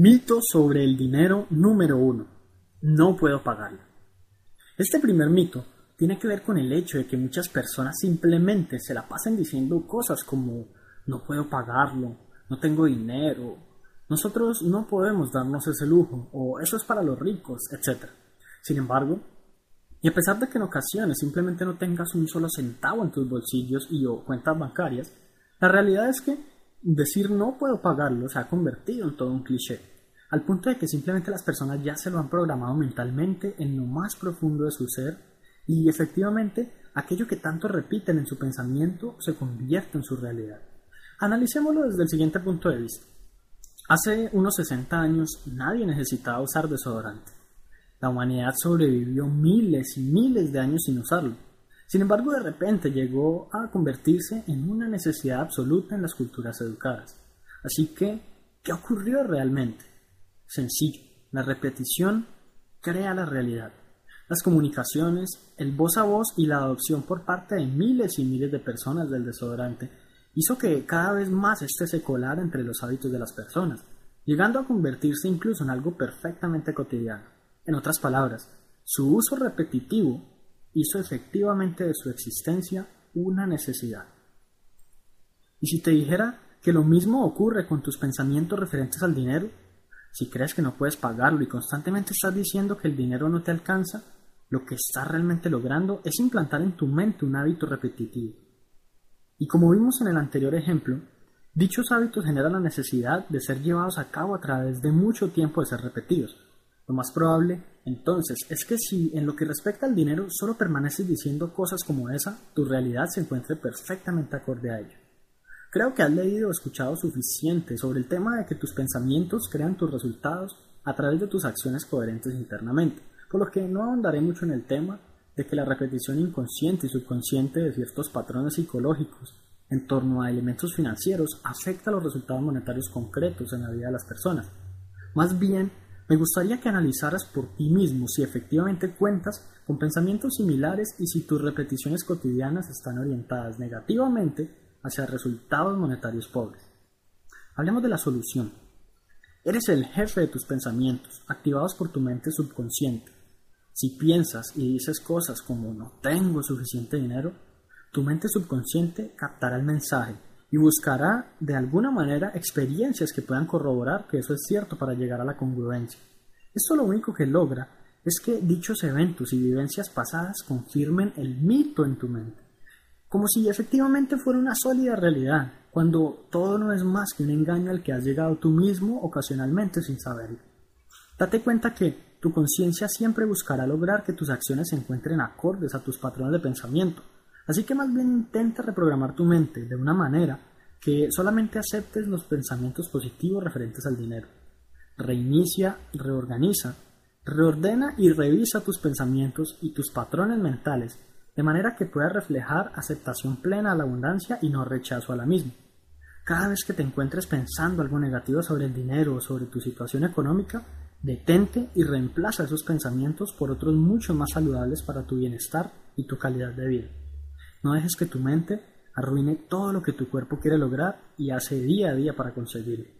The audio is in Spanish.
Mito sobre el dinero número uno. No puedo pagarlo. Este primer mito tiene que ver con el hecho de que muchas personas simplemente se la pasan diciendo cosas como no puedo pagarlo, no tengo dinero, nosotros no podemos darnos ese lujo o eso es para los ricos, etc. Sin embargo, y a pesar de que en ocasiones simplemente no tengas un solo centavo en tus bolsillos y o cuentas bancarias, la realidad es que decir no puedo pagarlo se ha convertido en todo un cliché, al punto de que simplemente las personas ya se lo han programado mentalmente en lo más profundo de su ser y efectivamente aquello que tanto repiten en su pensamiento se convierte en su realidad. Analicémoslo desde el siguiente punto de vista. Hace unos 60 años nadie necesitaba usar desodorante. La humanidad sobrevivió miles y miles de años sin usarlo. Sin embargo, de repente llegó a convertirse en una necesidad absoluta en las culturas educadas. Así que, ¿qué ocurrió realmente? Sencillo, la repetición crea la realidad. Las comunicaciones, el voz a voz y la adopción por parte de miles y miles de personas del desodorante hizo que cada vez más este se colara entre los hábitos de las personas, llegando a convertirse incluso en algo perfectamente cotidiano. En otras palabras, su uso repetitivo hizo efectivamente de su existencia una necesidad. Y si te dijera que lo mismo ocurre con tus pensamientos referentes al dinero, si crees que no puedes pagarlo y constantemente estás diciendo que el dinero no te alcanza, lo que estás realmente logrando es implantar en tu mente un hábito repetitivo. Y como vimos en el anterior ejemplo, dichos hábitos generan la necesidad de ser llevados a cabo a través de mucho tiempo de ser repetidos, lo más probable, entonces, es que si en lo que respecta al dinero solo permaneces diciendo cosas como esa, tu realidad se encuentre perfectamente acorde a ello. Creo que has leído o escuchado suficiente sobre el tema de que tus pensamientos crean tus resultados a través de tus acciones coherentes internamente, por lo que no ahondaré mucho en el tema de que la repetición inconsciente y subconsciente de ciertos patrones psicológicos en torno a elementos financieros afecta los resultados monetarios concretos en la vida de las personas. Más bien, me gustaría que analizaras por ti mismo si efectivamente cuentas con pensamientos similares y si tus repeticiones cotidianas están orientadas negativamente hacia resultados monetarios pobres. Hablemos de la solución. Eres el jefe de tus pensamientos, activados por tu mente subconsciente. Si piensas y dices cosas como no tengo suficiente dinero, tu mente subconsciente captará el mensaje y buscará de alguna manera experiencias que puedan corroborar que eso es cierto para llegar a la congruencia. Esto lo único que logra es que dichos eventos y vivencias pasadas confirmen el mito en tu mente, como si efectivamente fuera una sólida realidad, cuando todo no es más que un engaño al que has llegado tú mismo ocasionalmente sin saberlo. Date cuenta que tu conciencia siempre buscará lograr que tus acciones se encuentren acordes a tus patrones de pensamiento, Así que más bien intenta reprogramar tu mente de una manera que solamente aceptes los pensamientos positivos referentes al dinero. Reinicia, reorganiza, reordena y revisa tus pensamientos y tus patrones mentales de manera que puedas reflejar aceptación plena a la abundancia y no rechazo a la misma. Cada vez que te encuentres pensando algo negativo sobre el dinero o sobre tu situación económica, detente y reemplaza esos pensamientos por otros mucho más saludables para tu bienestar y tu calidad de vida. No dejes que tu mente arruine todo lo que tu cuerpo quiere lograr y hace día a día para conseguirlo.